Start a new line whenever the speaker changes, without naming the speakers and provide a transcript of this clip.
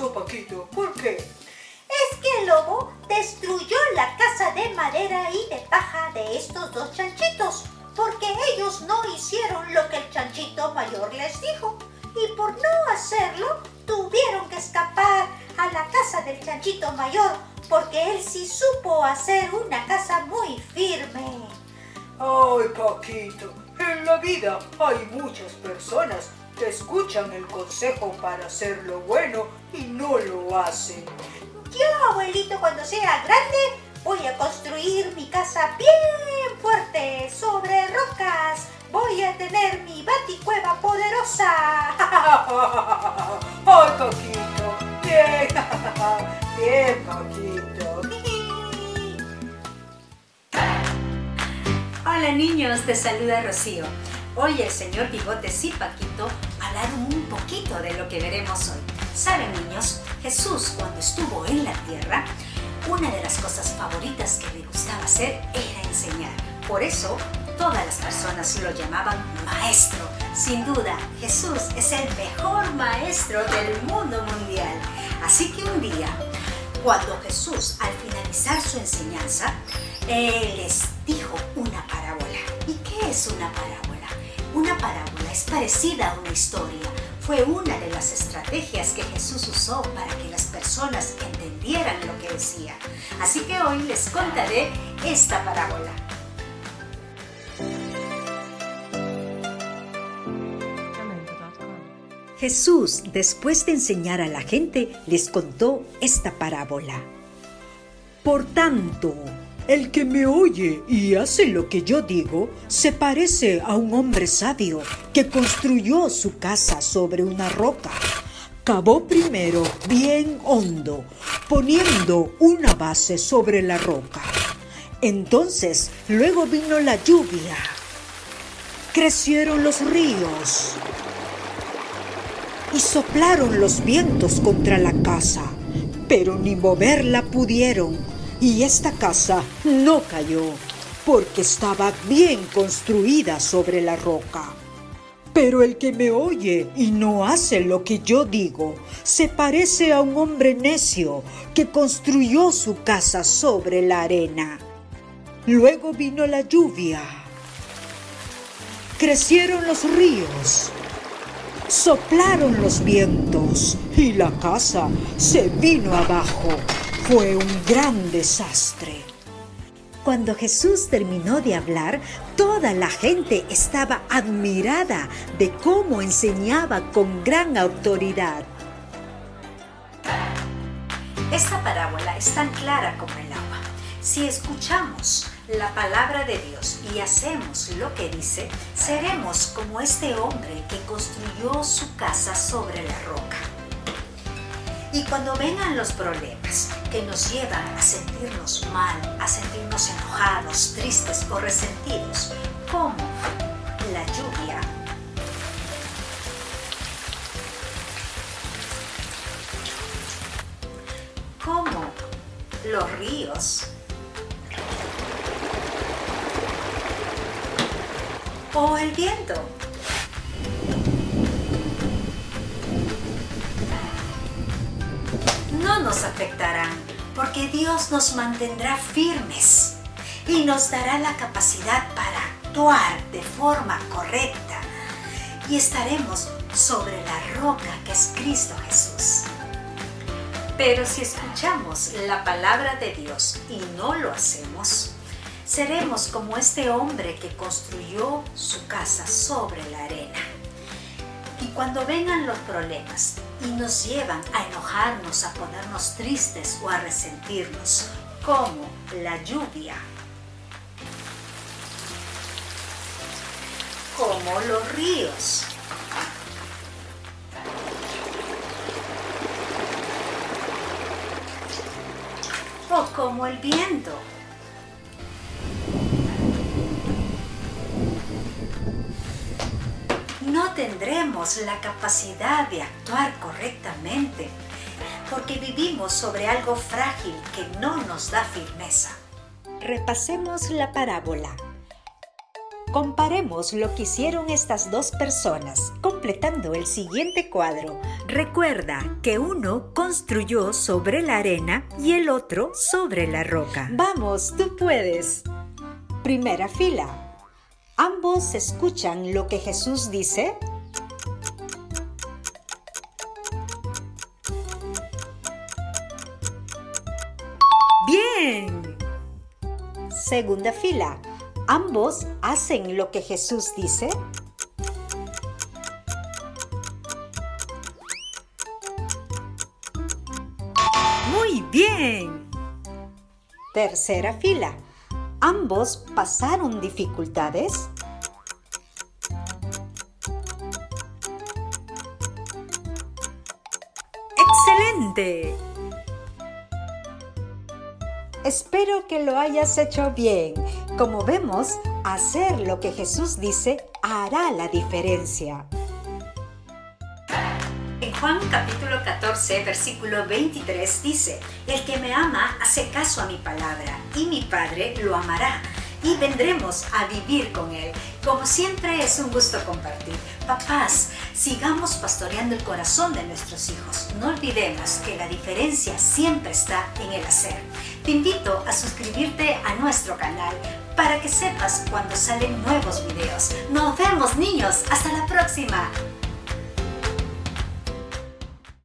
pasó, Paquito? ¿Por qué?
Es que el lobo destruyó la casa de madera y de paja de estos dos chanchitos, porque ellos no hicieron lo que el chanchito mayor les dijo. Y por no hacerlo, tuvieron que escapar a la casa del chanchito mayor, porque él sí supo hacer una casa muy firme.
Ay, Paquito, en la vida hay muchas personas que escuchan el consejo para hacer lo bueno y no lo hacen.
Yo, abuelito, cuando sea grande, voy a construir mi casa bien fuerte sobre rocas. Voy a tener mi baticueva poderosa.
¡Ay, Paquito! ¡Bien! ¡Bien, Paquito!
Hola niños, te saluda Rocío. Hoy el señor Bigotes y Paquito hablaron un poquito de lo que veremos hoy. Saben niños, Jesús cuando estuvo en la tierra, una de las cosas favoritas que le gustaba hacer era enseñar. Por eso todas las personas lo llamaban maestro. Sin duda, Jesús es el mejor maestro del mundo mundial. Así que un día, cuando Jesús al finalizar su enseñanza, él les dijo una parábola. ¿Y qué es una parábola? Una parábola es parecida a una historia. Fue una de las estrategias que Jesús usó para que las personas entendieran lo que decía. Así que hoy les contaré esta parábola. Jesús, después de enseñar a la gente, les contó esta parábola. Por tanto, el que me oye y hace lo que yo digo se parece a un hombre sabio que construyó su casa sobre una roca. Cavó primero bien hondo, poniendo una base sobre la roca. Entonces, luego vino la lluvia. Crecieron los ríos y soplaron los vientos contra la casa, pero ni moverla pudieron y esta casa no cayó porque estaba bien construida sobre la roca. Pero el que me oye y no hace lo que yo digo, se parece a un hombre necio que construyó su casa sobre la arena. Luego vino la lluvia. Crecieron los ríos. Soplaron los vientos y la casa se vino abajo fue un gran desastre. Cuando Jesús terminó de hablar, toda la gente estaba admirada de cómo enseñaba con gran autoridad. Esta parábola es tan clara como el agua. Si escuchamos la palabra de Dios y hacemos lo que dice, seremos como este hombre que construyó su casa sobre la roca. Y cuando vengan los problemas que nos llevan a sentirnos mal, a sentirnos enojados, tristes o resentidos, como la lluvia, como los ríos, o el viento. No nos afectarán, porque Dios nos mantendrá firmes y nos dará la capacidad para actuar de forma correcta y estaremos sobre la roca que es Cristo Jesús. Pero si escuchamos la palabra de Dios y no lo hacemos, seremos como este hombre que construyó su casa sobre la arena. Y cuando vengan los problemas y nos llevan a enojarnos, a ponernos tristes o a resentirnos, como la lluvia, como los ríos, o como el viento. No tendremos la capacidad de actuar correctamente porque vivimos sobre algo frágil que no nos da firmeza. Repasemos la parábola. Comparemos lo que hicieron estas dos personas, completando el siguiente cuadro. Recuerda que uno construyó sobre la arena y el otro sobre la roca. Vamos, tú puedes. Primera fila. ¿Ambos escuchan lo que Jesús dice? Bien. Segunda fila. ¿Ambos hacen lo que Jesús dice? Muy bien. Tercera fila. ¿Ambos pasaron dificultades? ¡Excelente! Espero que lo hayas hecho bien. Como vemos, hacer lo que Jesús dice hará la diferencia. Juan capítulo 14, versículo 23 dice, El que me ama hace caso a mi palabra, y mi Padre lo amará, y vendremos a vivir con él. Como siempre es un gusto compartir. Papás, sigamos pastoreando el corazón de nuestros hijos. No olvidemos que la diferencia siempre está en el hacer. Te invito a suscribirte a nuestro canal para que sepas cuando salen nuevos videos. Nos vemos niños, hasta la próxima.